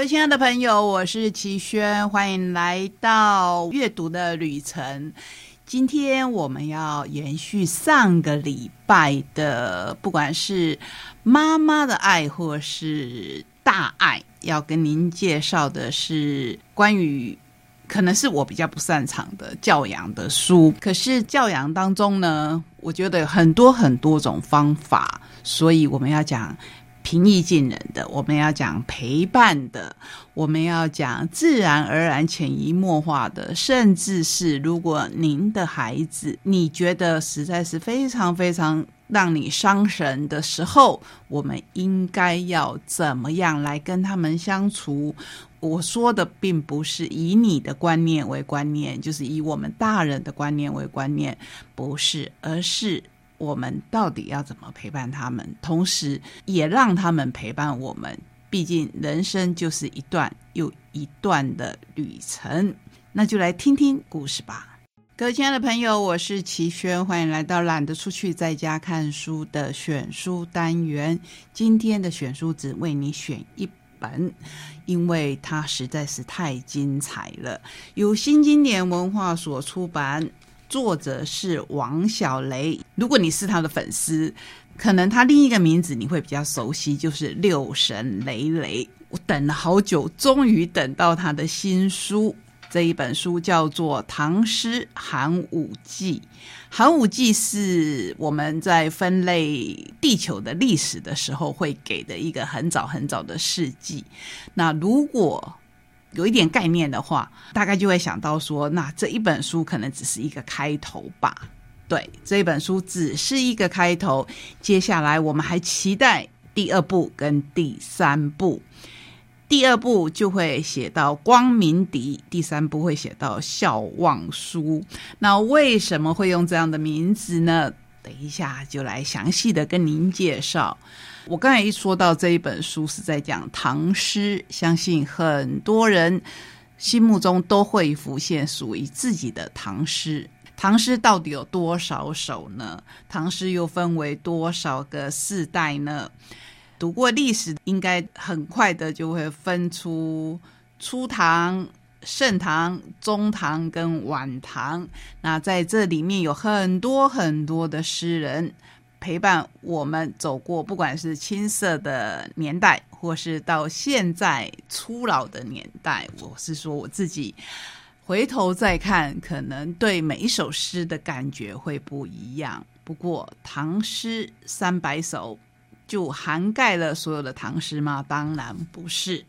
各位亲爱的朋友，我是齐轩，欢迎来到阅读的旅程。今天我们要延续上个礼拜的，不管是妈妈的爱，或是大爱。要跟您介绍的是关于，可能是我比较不擅长的教养的书。可是教养当中呢，我觉得有很多很多种方法，所以我们要讲平易近人的，我们要讲陪伴的，我们要讲自然而然、潜移默化的，甚至是如果您的孩子你觉得实在是非常非常。让你伤神的时候，我们应该要怎么样来跟他们相处？我说的并不是以你的观念为观念，就是以我们大人的观念为观念，不是，而是我们到底要怎么陪伴他们，同时也让他们陪伴我们。毕竟人生就是一段又一段的旅程，那就来听听故事吧。各位亲爱的朋友，我是齐轩，欢迎来到懒得出去在家看书的选书单元。今天的选书只为你选一本，因为它实在是太精彩了。由新经典文化所出版，作者是王小雷。如果你是他的粉丝，可能他另一个名字你会比较熟悉，就是六神雷雷。我等了好久，终于等到他的新书。这一本书叫做《唐诗寒武纪》，寒武纪是我们在分类地球的历史的时候会给的一个很早很早的世纪。那如果有一点概念的话，大概就会想到说，那这一本书可能只是一个开头吧。对，这一本书只是一个开头，接下来我们还期待第二部跟第三部。第二部就会写到光明敌，第三部会写到笑忘书。那为什么会用这样的名字呢？等一下就来详细的跟您介绍。我刚才一说到这一本书是在讲唐诗，相信很多人心目中都会浮现属于自己的唐诗。唐诗到底有多少首呢？唐诗又分为多少个世代呢？读过历史，应该很快的就会分出初唐、盛唐、中唐跟晚唐。那在这里面有很多很多的诗人陪伴我们走过，不管是青涩的年代，或是到现在初老的年代。我是说我自己回头再看，可能对每一首诗的感觉会不一样。不过唐诗三百首。就涵盖了所有的唐诗吗？当然不是。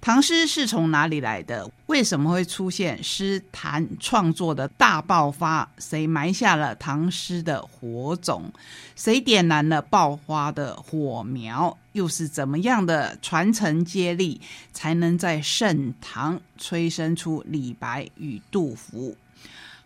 唐诗是从哪里来的？为什么会出现诗坛创作的大爆发？谁埋下了唐诗的火种？谁点燃了爆发的火苗？又是怎么样的传承接力，才能在盛唐催生出李白与杜甫？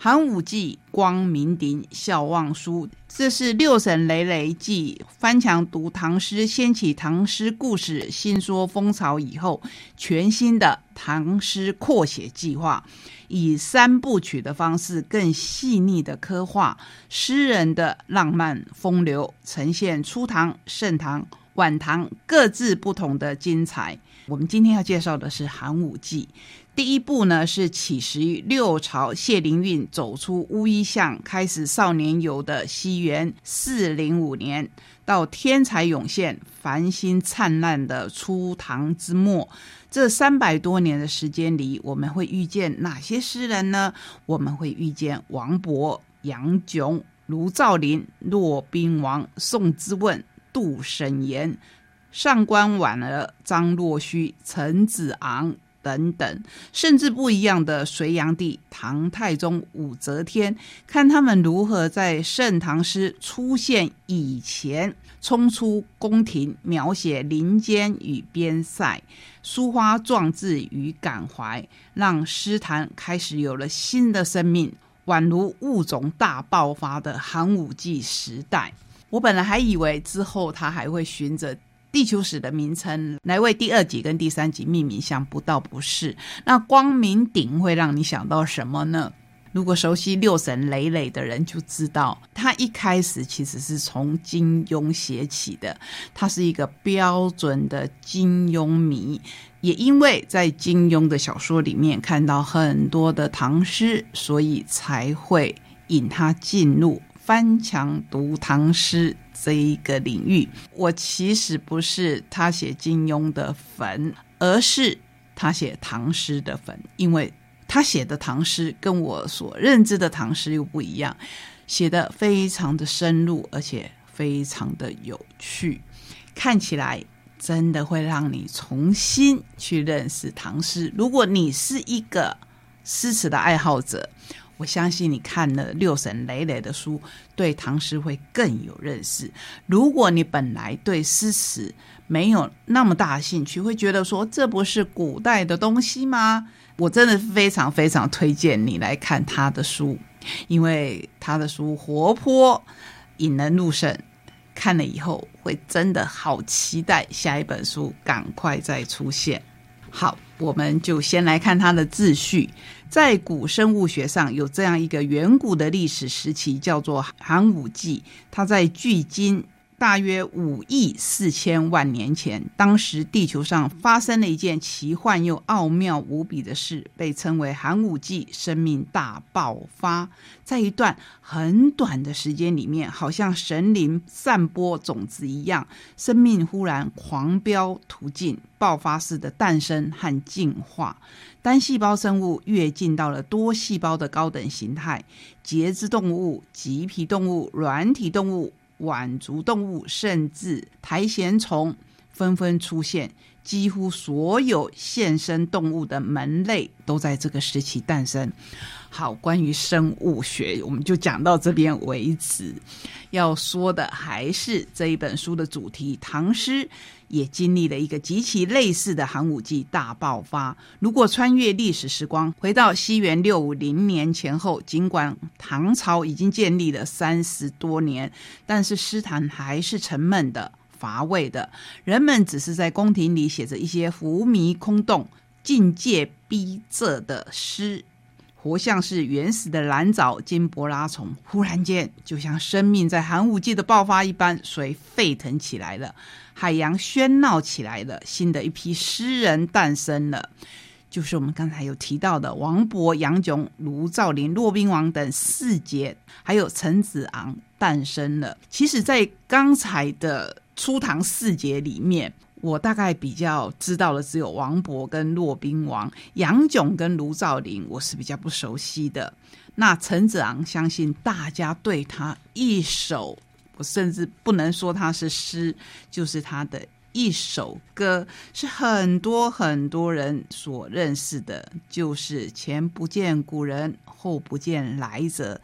寒武纪、光明顶、笑忘书，这是六神累累记翻墙读唐诗，掀起唐诗故事新说风潮以后，全新的唐诗扩写计划，以三部曲的方式，更细腻的刻画诗人的浪漫风流，呈现初唐、盛唐、晚唐各自不同的精彩。我们今天要介绍的是寒武纪。第一部呢是起始于六朝谢灵运走出乌衣巷，开始少年游的西元四零五年，到天才涌现、繁星灿烂的初唐之末，这三百多年的时间里，我们会遇见哪些诗人呢？我们会遇见王勃、杨炯、卢照邻、骆宾王、宋之问、杜审言、上官婉儿、张若虚、陈子昂。等等，甚至不一样的隋炀帝、唐太宗、武则天，看他们如何在盛唐诗出现以前冲出宫廷，描写林间与边塞，抒发壮志与感怀，让诗坛开始有了新的生命，宛如物种大爆发的寒武纪时代。我本来还以为之后他还会循着。地球史的名称来为第二集跟第三集命名，想不到不是。那光明顶会让你想到什么呢？如果熟悉六神磊磊的人就知道，他一开始其实是从金庸写起的。他是一个标准的金庸迷，也因为在金庸的小说里面看到很多的唐诗，所以才会引他进入翻墙读唐诗。这一个领域，我其实不是他写金庸的粉，而是他写唐诗的粉，因为他写的唐诗跟我所认知的唐诗又不一样，写的非常的深入，而且非常的有趣，看起来真的会让你重新去认识唐诗。如果你是一个诗词的爱好者。我相信你看了六神磊磊的书，对唐诗会更有认识。如果你本来对诗词没有那么大兴趣，会觉得说这不是古代的东西吗？我真的非常非常推荐你来看他的书，因为他的书活泼、引人入胜，看了以后会真的好期待下一本书赶快再出现。好，我们就先来看它的秩序。在古生物学上有这样一个远古的历史时期，叫做寒武纪。它在距今。大约五亿四千万年前，当时地球上发生了一件奇幻又奥妙无比的事，被称为寒武纪生命大爆发。在一段很短的时间里面，好像神灵散播种子一样，生命忽然狂飙突进，爆发式的诞生和进化。单细胞生物跃进到了多细胞的高等形态，节肢动物、棘皮动物、软体动物。腕足动物甚至苔藓虫。纷纷出现，几乎所有现生动物的门类都在这个时期诞生。好，关于生物学，我们就讲到这边为止。要说的还是这一本书的主题，唐诗。也经历了一个极其类似的寒武纪大爆发。如果穿越历史时光，回到西元六五零年前后，尽管唐朝已经建立了三十多年，但是诗坛还是沉闷的、乏味的。人们只是在宫廷里写着一些浮靡空洞、境界逼仄的诗。活像是原始的蓝藻金柏拉虫，忽然间就像生命在寒武纪的爆发一般，水沸腾起来了，海洋喧闹起来了，新的一批诗人诞生了，就是我们刚才有提到的王勃、杨炯、卢照邻、骆宾王等四杰，还有陈子昂诞生了。其实，在刚才的初唐四杰里面。我大概比较知道的只有王勃跟骆宾王，杨炯跟卢照邻，我是比较不熟悉的。那陈子昂，相信大家对他一首，我甚至不能说他是诗，就是他的一首歌，是很多很多人所认识的，就是“前不见古人，后不见来者，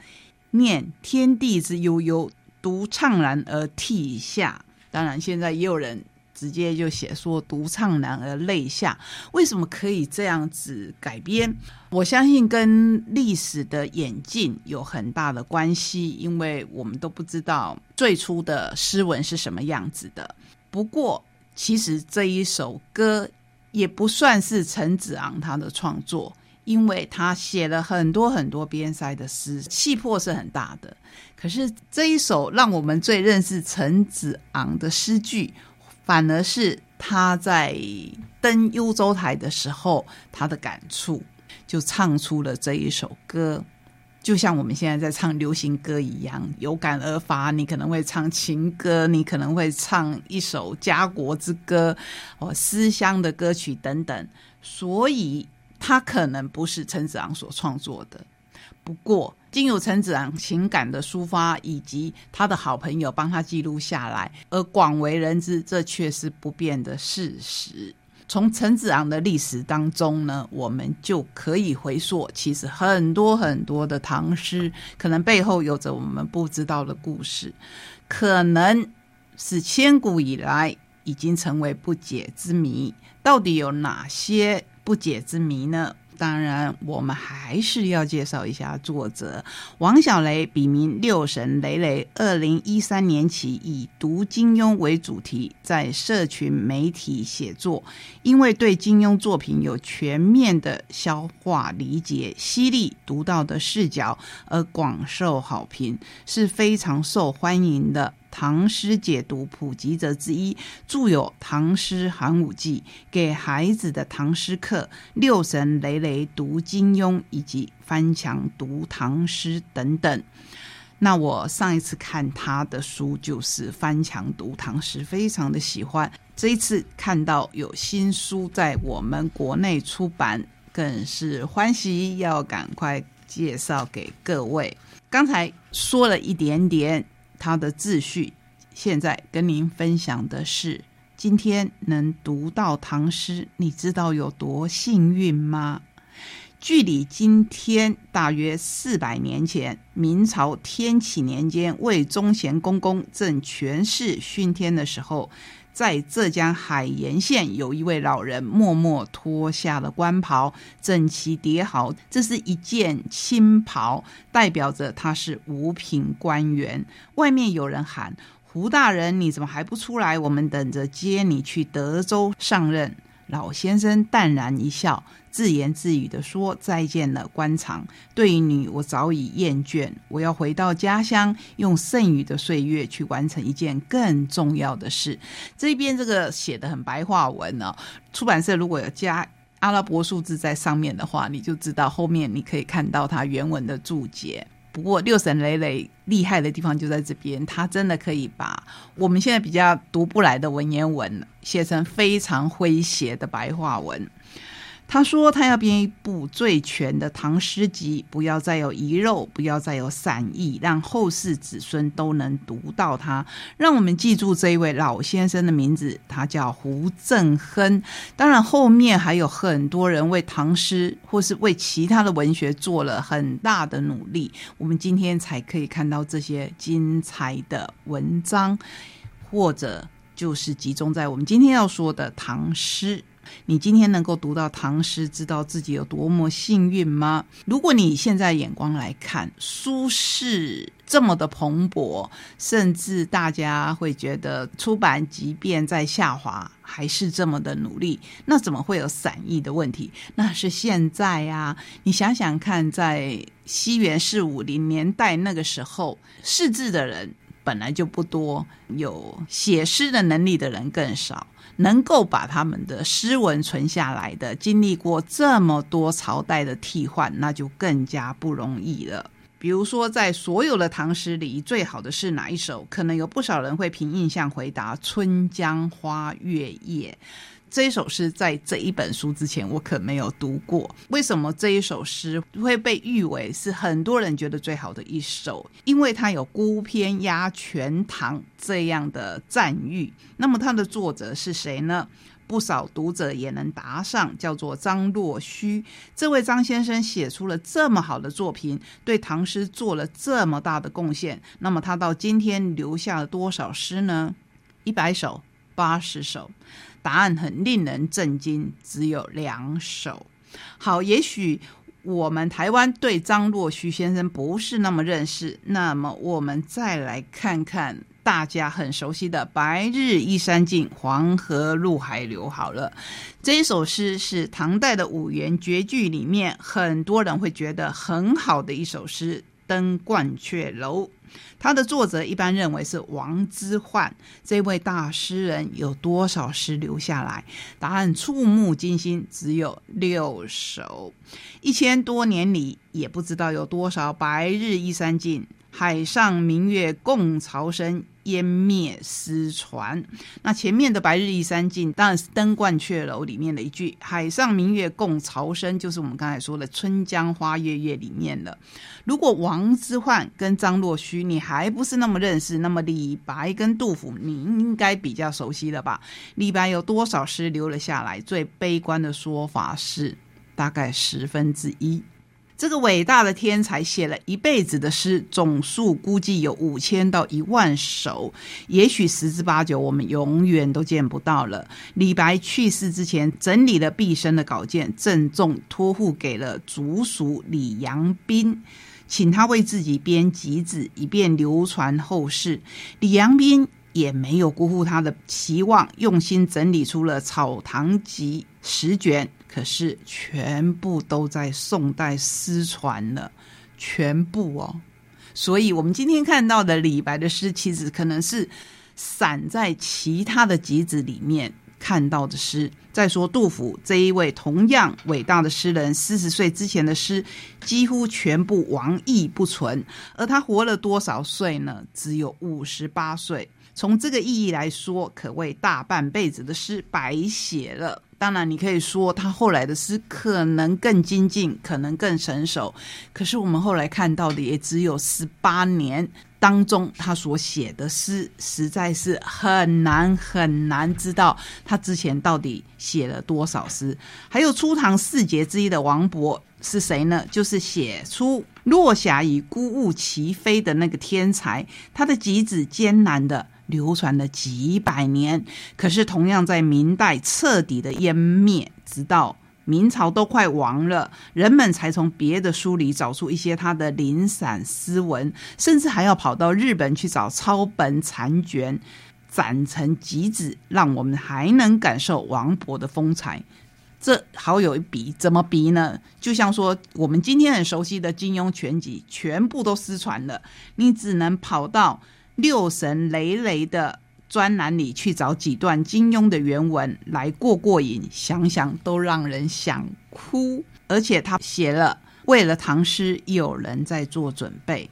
念天地之悠悠，独怅然而涕下。”当然，现在也有人。直接就写说“独唱男而泪下”，为什么可以这样子改编？我相信跟历史的演进有很大的关系，因为我们都不知道最初的诗文是什么样子的。不过，其实这一首歌也不算是陈子昂他的创作，因为他写了很多很多边塞的诗，气魄是很大的。可是这一首让我们最认识陈子昂的诗句。反而是他在登幽州台的时候，他的感触就唱出了这一首歌，就像我们现在在唱流行歌一样，有感而发。你可能会唱情歌，你可能会唱一首家国之歌，哦思乡的歌曲等等。所以，他可能不是陈子昂所创作的。不过，经由陈子昂情感的抒发，以及他的好朋友帮他记录下来，而广为人知，这却是不变的事实。从陈子昂的历史当中呢，我们就可以回溯，其实很多很多的唐诗，可能背后有着我们不知道的故事，可能是千古以来已经成为不解之谜。到底有哪些不解之谜呢？当然，我们还是要介绍一下作者王小雷，笔名六神雷雷。二零一三年起以读金庸为主题，在社群媒体写作。因为对金庸作品有全面的消化理解、犀利独到的视角，而广受好评，是非常受欢迎的。唐诗解读普及者之一，著有《唐诗寒武纪》，给孩子的唐诗课，《六神雷雷读金庸》，以及翻墙读唐诗等等。那我上一次看他的书就是翻墙读唐诗，非常的喜欢。这一次看到有新书在我们国内出版，更是欢喜，要赶快介绍给各位。刚才说了一点点。他的秩序，现在跟您分享的是，今天能读到唐诗，你知道有多幸运吗？距离今天大约四百年前，明朝天启年间，魏忠贤公公正权势熏天的时候。在浙江海盐县，有一位老人默默脱下了官袍，整齐叠好。这是一件青袍，代表着他是五品官员。外面有人喊：“胡大人，你怎么还不出来？我们等着接你去德州上任。”老先生淡然一笑。自言自语的说：“再见了，官场。对于你，我早已厌倦。我要回到家乡，用剩余的岁月去完成一件更重要的事。”这边这个写的很白话文哦。出版社如果有加阿拉伯数字在上面的话，你就知道后面你可以看到它原文的注解。不过六神磊磊厉害的地方就在这边，他真的可以把我们现在比较读不来的文言文写成非常诙谐的白话文。他说：“他要编一部最全的唐诗集，不要再有遗漏，不要再有散佚，让后世子孙都能读到它。让我们记住这一位老先生的名字，他叫胡正亨。当然，后面还有很多人为唐诗或是为其他的文学做了很大的努力，我们今天才可以看到这些精彩的文章，或者就是集中在我们今天要说的唐诗。”你今天能够读到唐诗，知道自己有多么幸运吗？如果你现在眼光来看，苏轼这么的蓬勃，甚至大家会觉得出版即便在下滑，还是这么的努力，那怎么会有散佚的问题？那是现在呀！你想想看，在西元四五零年代那个时候，识字的人本来就不多，有写诗的能力的人更少。能够把他们的诗文存下来的，经历过这么多朝代的替换，那就更加不容易了。比如说，在所有的唐诗里，最好的是哪一首？可能有不少人会凭印象回答《春江花月夜》。这首诗在这一本书之前我可没有读过。为什么这一首诗会被誉为是很多人觉得最好的一首？因为它有“孤篇压全唐”这样的赞誉。那么它的作者是谁呢？不少读者也能答上，叫做张若虚。这位张先生写出了这么好的作品，对唐诗做了这么大的贡献。那么他到今天留下了多少诗呢？一百首、八十首。答案很令人震惊，只有两首。好，也许我们台湾对张若虚先生不是那么认识，那么我们再来看看大家很熟悉的“白日依山尽，黄河入海流”。好了，这一首诗是唐代的五言绝句里面，很多人会觉得很好的一首诗。登鹳雀楼，它的作者一般认为是王之涣。这位大诗人有多少诗留下来？答案触目惊心，只有六首。一千多年里，也不知道有多少“白日依山尽”。海上明月共潮生，湮灭失传。那前面的“白日依山尽”当然是《登鹳雀楼》里面的一句“海上明月共潮生”，就是我们刚才说的《春江花月夜》里面的。如果王之涣跟张若虚你还不是那么认识，那么李白跟杜甫你应该比较熟悉了吧？李白有多少诗留了下来？最悲观的说法是，大概十分之一。这个伟大的天才写了一辈子的诗，总数估计有五千到一万首，也许十之八九我们永远都见不到了。李白去世之前，整理了毕生的稿件，郑重托付给了族属李阳冰，请他为自己编集子，以便流传后世。李阳冰也没有辜负他的期望，用心整理出了《草堂集》十卷。可是全部都在宋代失传了，全部哦。所以，我们今天看到的李白的诗，其实可能是散在其他的集子里面看到的诗。再说杜甫这一位同样伟大的诗人，四十岁之前的诗几乎全部亡佚不存，而他活了多少岁呢？只有五十八岁。从这个意义来说，可谓大半辈子的诗白写了。当然，你可以说他后来的诗可能更精进，可能更成熟。可是我们后来看到的也只有十八年当中，他所写的诗实在是很难很难知道他之前到底写了多少诗。还有初唐四杰之一的王勃是谁呢？就是写出《落霞与孤鹜齐飞》的那个天才，他的集子艰难的。流传了几百年，可是同样在明代彻底的湮灭，直到明朝都快亡了，人们才从别的书里找出一些他的零散诗文，甚至还要跑到日本去找抄本残卷，攒成集子，让我们还能感受王勃的风采。这好有一比，怎么比呢？就像说我们今天很熟悉的金庸全集，全部都失传了，你只能跑到。六神累累的专栏里去找几段金庸的原文来过过瘾，想想都让人想哭。而且他写了为了唐诗有人在做准备，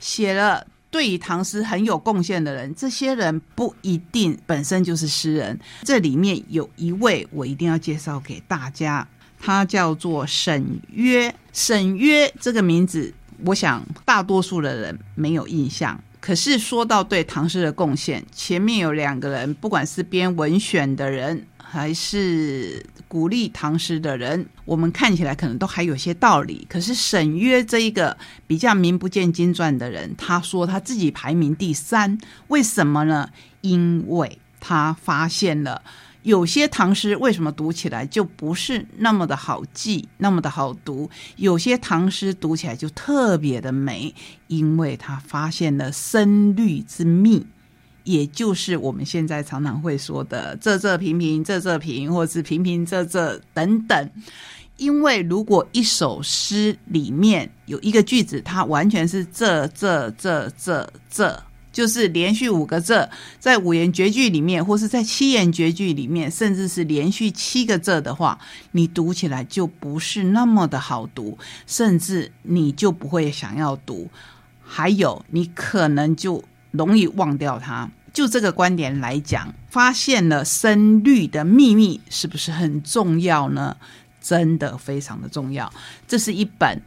写了对于唐诗很有贡献的人，这些人不一定本身就是诗人。这里面有一位我一定要介绍给大家，他叫做沈约。沈约这个名字，我想大多数的人没有印象。可是说到对唐诗的贡献，前面有两个人，不管是编文选的人，还是鼓励唐诗的人，我们看起来可能都还有些道理。可是沈约这一个比较名不见经传的人，他说他自己排名第三，为什么呢？因为他发现了。有些唐诗为什么读起来就不是那么的好记，那么的好读？有些唐诗读起来就特别的美，因为他发现了声律之秘，也就是我们现在常常会说的“仄仄平平，仄仄平”或是“平平仄仄”等等。因为如果一首诗里面有一个句子，它完全是仄仄仄仄仄。就是连续五个字，在五言绝句里面，或是在七言绝句里面，甚至是连续七个字的话，你读起来就不是那么的好读，甚至你就不会想要读。还有，你可能就容易忘掉它。就这个观点来讲，发现了声律的秘密，是不是很重要呢？真的非常的重要。这是一本。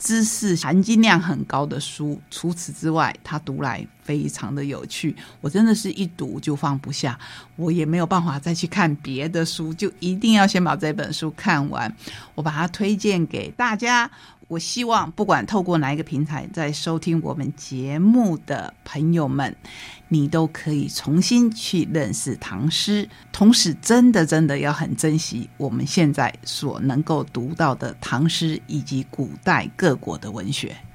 知识含金量很高的书，除此之外，它读来非常的有趣。我真的是一读就放不下，我也没有办法再去看别的书，就一定要先把这本书看完。我把它推荐给大家。我希望，不管透过哪一个平台在收听我们节目的朋友们，你都可以重新去认识唐诗，同时真的真的要很珍惜我们现在所能够读到的唐诗以及古代各国的文学。